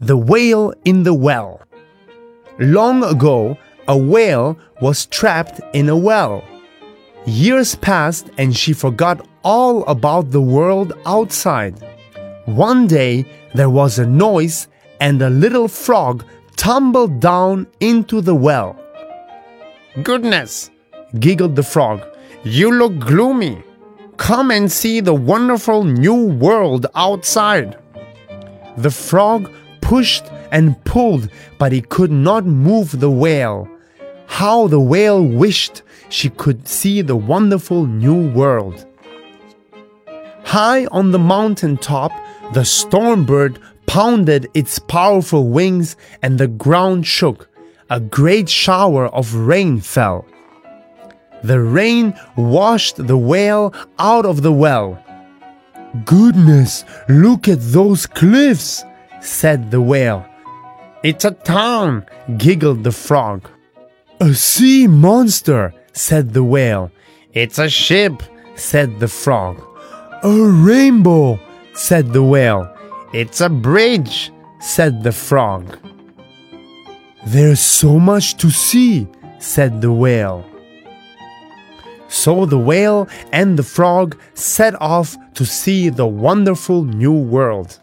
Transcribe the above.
The Whale in the Well. Long ago, a whale was trapped in a well. Years passed and she forgot all about the world outside. One day, there was a noise and a little frog tumbled down into the well. Goodness, giggled the frog, you look gloomy. Come and see the wonderful new world outside. The frog pushed and pulled, but he could not move the whale. How the whale wished she could see the wonderful new world. High on the mountain top, the storm bird pounded its powerful wings and the ground shook. A great shower of rain fell. The rain washed the whale out of the well. Goodness, look at those cliffs, said the whale. It's a town, giggled the frog. A sea monster, said the whale. It's a ship, said the frog. A rainbow, said the whale. It's a bridge, said the frog. There's so much to see, said the whale. So the whale and the frog set off to see the wonderful new world.